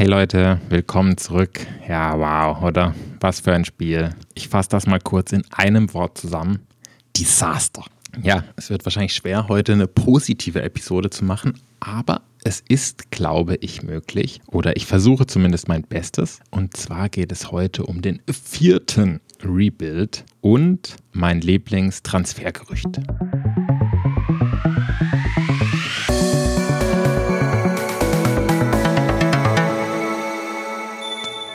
Hey Leute, willkommen zurück. Ja, wow, oder? Was für ein Spiel. Ich fasse das mal kurz in einem Wort zusammen. Desaster. Ja, es wird wahrscheinlich schwer, heute eine positive Episode zu machen, aber es ist, glaube ich, möglich. Oder ich versuche zumindest mein Bestes. Und zwar geht es heute um den vierten Rebuild und mein Lieblingstransfergerücht.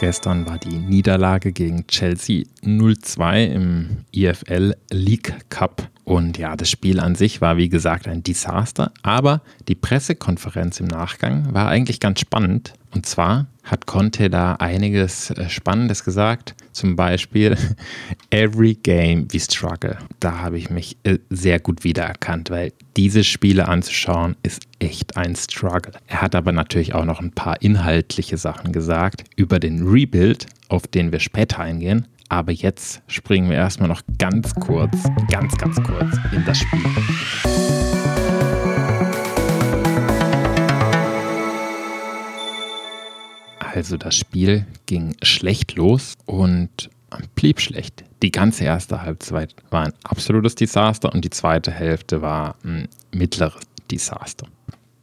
Gestern war die Niederlage gegen Chelsea 0-2 im EFL League Cup. Und ja, das Spiel an sich war wie gesagt ein Desaster, aber die Pressekonferenz im Nachgang war eigentlich ganz spannend. Und zwar hat Conte da einiges äh, Spannendes gesagt. Zum Beispiel, every game we struggle. Da habe ich mich äh, sehr gut wiedererkannt, weil diese Spiele anzuschauen ist echt ein Struggle. Er hat aber natürlich auch noch ein paar inhaltliche Sachen gesagt über den Rebuild, auf den wir später eingehen. Aber jetzt springen wir erstmal noch ganz kurz, ganz, ganz kurz in das Spiel. Also das Spiel ging schlecht los und blieb schlecht. Die ganze erste Halbzeit war ein absolutes Desaster und die zweite Hälfte war ein mittleres Desaster.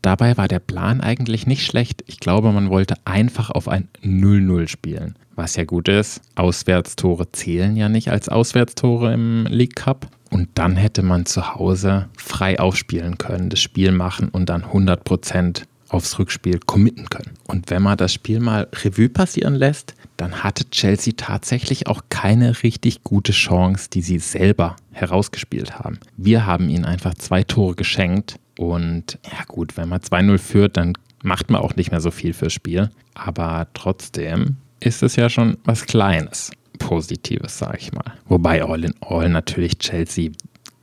Dabei war der Plan eigentlich nicht schlecht. Ich glaube, man wollte einfach auf ein 0-0 spielen. Was ja gut ist, Auswärtstore zählen ja nicht als Auswärtstore im League Cup. Und dann hätte man zu Hause frei aufspielen können, das Spiel machen und dann 100% aufs Rückspiel committen können. Und wenn man das Spiel mal Revue passieren lässt, dann hatte Chelsea tatsächlich auch keine richtig gute Chance, die sie selber herausgespielt haben. Wir haben ihnen einfach zwei Tore geschenkt. Und ja gut, wenn man 2-0 führt, dann macht man auch nicht mehr so viel fürs Spiel. Aber trotzdem ist es ja schon was Kleines. Positives, sage ich mal. Wobei all in all natürlich Chelsea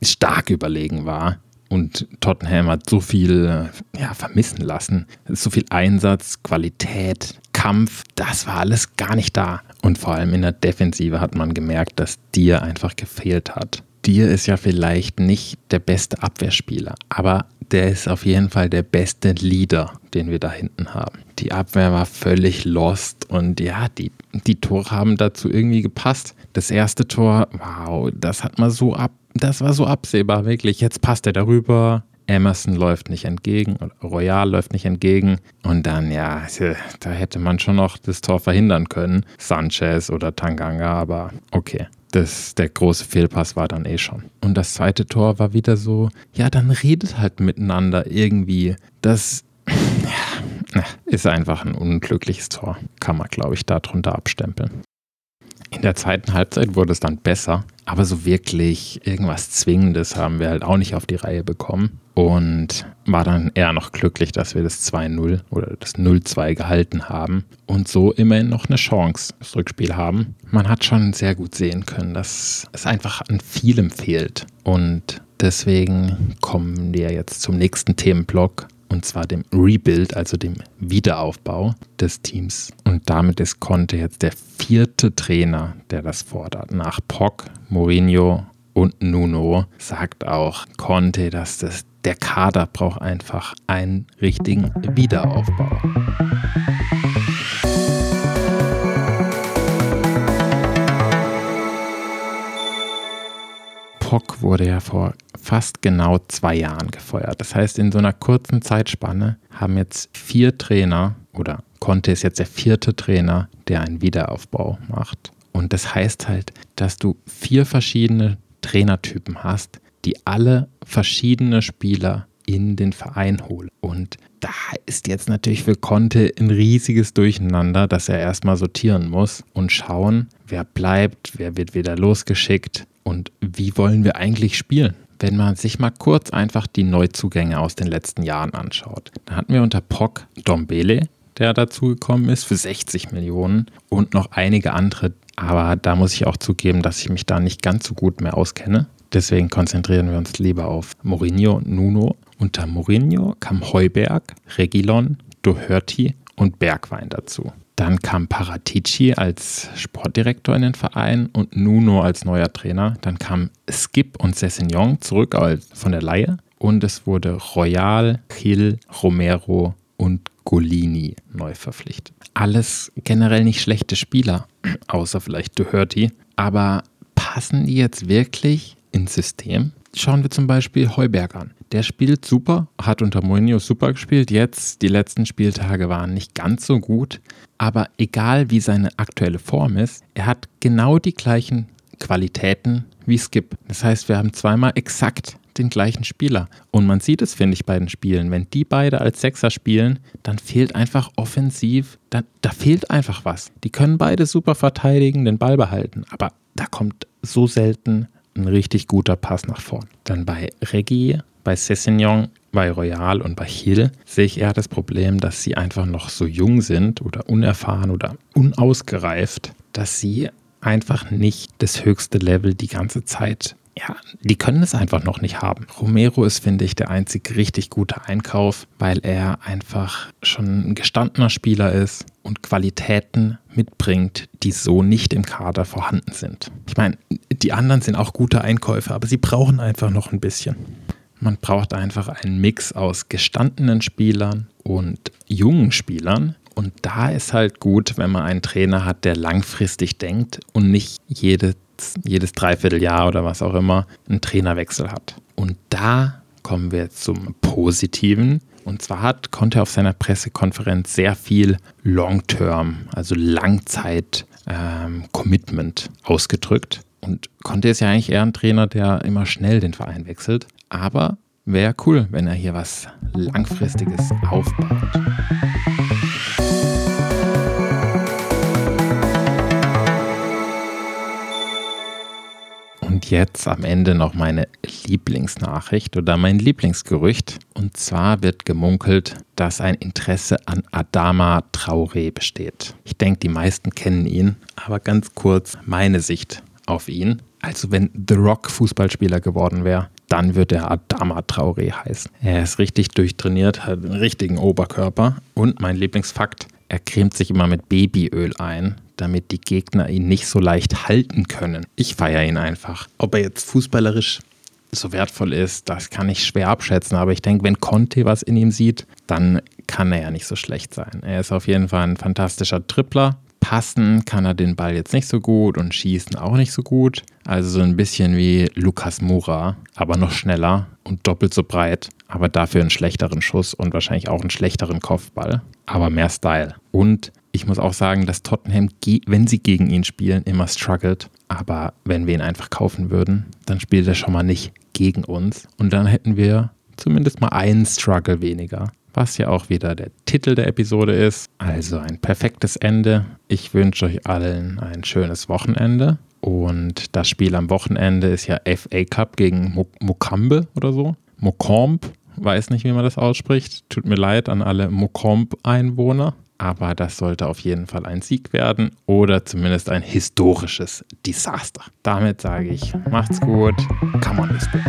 stark überlegen war und Tottenham hat so viel ja, vermissen lassen. So viel Einsatz, Qualität, Kampf, das war alles gar nicht da. Und vor allem in der Defensive hat man gemerkt, dass dir einfach gefehlt hat. Dir ist ja vielleicht nicht der beste Abwehrspieler, aber der ist auf jeden Fall der beste Leader, den wir da hinten haben. Die Abwehr war völlig lost und ja, die, die Tore haben dazu irgendwie gepasst. Das erste Tor, wow, das hat man so ab, das war so absehbar, wirklich. Jetzt passt er darüber. Emerson läuft nicht entgegen, Royal läuft nicht entgegen. Und dann, ja, da hätte man schon noch das Tor verhindern können. Sanchez oder Tanganga, aber okay. Das, der große Fehlpass war dann eh schon. Und das zweite Tor war wieder so, ja, dann redet halt miteinander irgendwie. Das ist einfach ein unglückliches Tor. Kann man, glaube ich, darunter abstempeln. In der zweiten Halbzeit wurde es dann besser, aber so wirklich irgendwas Zwingendes haben wir halt auch nicht auf die Reihe bekommen. Und war dann eher noch glücklich, dass wir das 2-0 oder das 0-2 gehalten haben und so immerhin noch eine Chance das Rückspiel haben. Man hat schon sehr gut sehen können, dass es einfach an vielem fehlt. Und deswegen kommen wir jetzt zum nächsten Themenblock und zwar dem Rebuild, also dem Wiederaufbau des Teams. Und damit ist Conte jetzt der vierte Trainer, der das fordert. Nach Pock, Mourinho und Nuno sagt auch Conte, dass das, der Kader braucht einfach einen richtigen Wiederaufbau. Pock wurde ja vor fast genau zwei Jahren gefeuert. Das heißt, in so einer kurzen Zeitspanne haben jetzt vier Trainer oder Conte ist jetzt der vierte Trainer, der einen Wiederaufbau macht. Und das heißt halt, dass du vier verschiedene Trainertypen hast, die alle verschiedene Spieler in den Verein holen. Und da ist jetzt natürlich für Conte ein riesiges Durcheinander, dass er erstmal sortieren muss und schauen, wer bleibt, wer wird wieder losgeschickt und wie wollen wir eigentlich spielen? Wenn man sich mal kurz einfach die Neuzugänge aus den letzten Jahren anschaut, dann hatten wir unter Pock Dombele, der dazugekommen ist für 60 Millionen und noch einige andere. Aber da muss ich auch zugeben, dass ich mich da nicht ganz so gut mehr auskenne. Deswegen konzentrieren wir uns lieber auf Mourinho und Nuno. Unter Mourinho kam Heuberg, Regilon, Doherty und Bergwein dazu. Dann kam Paratici als Sportdirektor in den Verein und Nuno als neuer Trainer. Dann kam Skip und Cessignon zurück von der Laie. Und es wurde Royal, Hill, Romero und Golini neu verpflichtet. Alles generell nicht schlechte Spieler, außer vielleicht Doherty. Aber passen die jetzt wirklich ins System? Schauen wir zum Beispiel Heuberg an. Der spielt super, hat unter Mourinho super gespielt. Jetzt, die letzten Spieltage waren nicht ganz so gut. Aber egal wie seine aktuelle Form ist, er hat genau die gleichen Qualitäten wie Skip. Das heißt, wir haben zweimal exakt den gleichen Spieler. Und man sieht es, finde ich, bei den Spielen. Wenn die beide als Sechser spielen, dann fehlt einfach offensiv, da, da fehlt einfach was. Die können beide super verteidigen, den Ball behalten. Aber da kommt so selten ein richtig guter Pass nach vorn. Dann bei Reggie, bei Cessignon, bei Royal und bei Hill sehe ich eher das Problem, dass sie einfach noch so jung sind oder unerfahren oder unausgereift, dass sie einfach nicht das höchste Level die ganze Zeit ja, die können es einfach noch nicht haben. Romero ist, finde ich, der einzig richtig gute Einkauf, weil er einfach schon ein gestandener Spieler ist und Qualitäten mitbringt, die so nicht im Kader vorhanden sind. Ich meine, die anderen sind auch gute Einkäufe, aber sie brauchen einfach noch ein bisschen. Man braucht einfach einen Mix aus gestandenen Spielern und jungen Spielern. Und da ist halt gut, wenn man einen Trainer hat, der langfristig denkt und nicht jede jedes Dreivierteljahr oder was auch immer einen Trainerwechsel hat. Und da kommen wir zum Positiven. Und zwar hat Conte auf seiner Pressekonferenz sehr viel Long-Term, also Langzeit-Commitment ähm, ausgedrückt. Und Conte ist ja eigentlich eher ein Trainer, der immer schnell den Verein wechselt. Aber wäre cool, wenn er hier was Langfristiges aufbaut. Jetzt am Ende noch meine Lieblingsnachricht oder mein Lieblingsgerücht. Und zwar wird gemunkelt, dass ein Interesse an Adama Traoré besteht. Ich denke, die meisten kennen ihn, aber ganz kurz meine Sicht auf ihn. Also wenn The Rock Fußballspieler geworden wäre, dann wird er Adama Traoré heißen. Er ist richtig durchtrainiert, hat einen richtigen Oberkörper und mein Lieblingsfakt, er cremt sich immer mit Babyöl ein, damit die Gegner ihn nicht so leicht halten können. Ich feiere ihn einfach. Ob er jetzt fußballerisch so wertvoll ist, das kann ich schwer abschätzen. Aber ich denke, wenn Conte was in ihm sieht, dann kann er ja nicht so schlecht sein. Er ist auf jeden Fall ein fantastischer Tripler. Passen kann er den Ball jetzt nicht so gut und schießen auch nicht so gut. Also so ein bisschen wie Lukas Moura, aber noch schneller und doppelt so breit, aber dafür einen schlechteren Schuss und wahrscheinlich auch einen schlechteren Kopfball, aber mehr Style. Und ich muss auch sagen, dass Tottenham, wenn sie gegen ihn spielen, immer struggelt. Aber wenn wir ihn einfach kaufen würden, dann spielt er schon mal nicht gegen uns. Und dann hätten wir zumindest mal einen Struggle weniger. Was ja auch wieder der Titel der Episode ist. Also ein perfektes Ende. Ich wünsche euch allen ein schönes Wochenende. Und das Spiel am Wochenende ist ja FA Cup gegen Mokambe oder so. Mokomb, weiß nicht, wie man das ausspricht. Tut mir leid an alle Mokomb-Einwohner aber das sollte auf jeden Fall ein Sieg werden oder zumindest ein historisches Desaster. Damit sage ich, macht's gut, come on, Lisbon.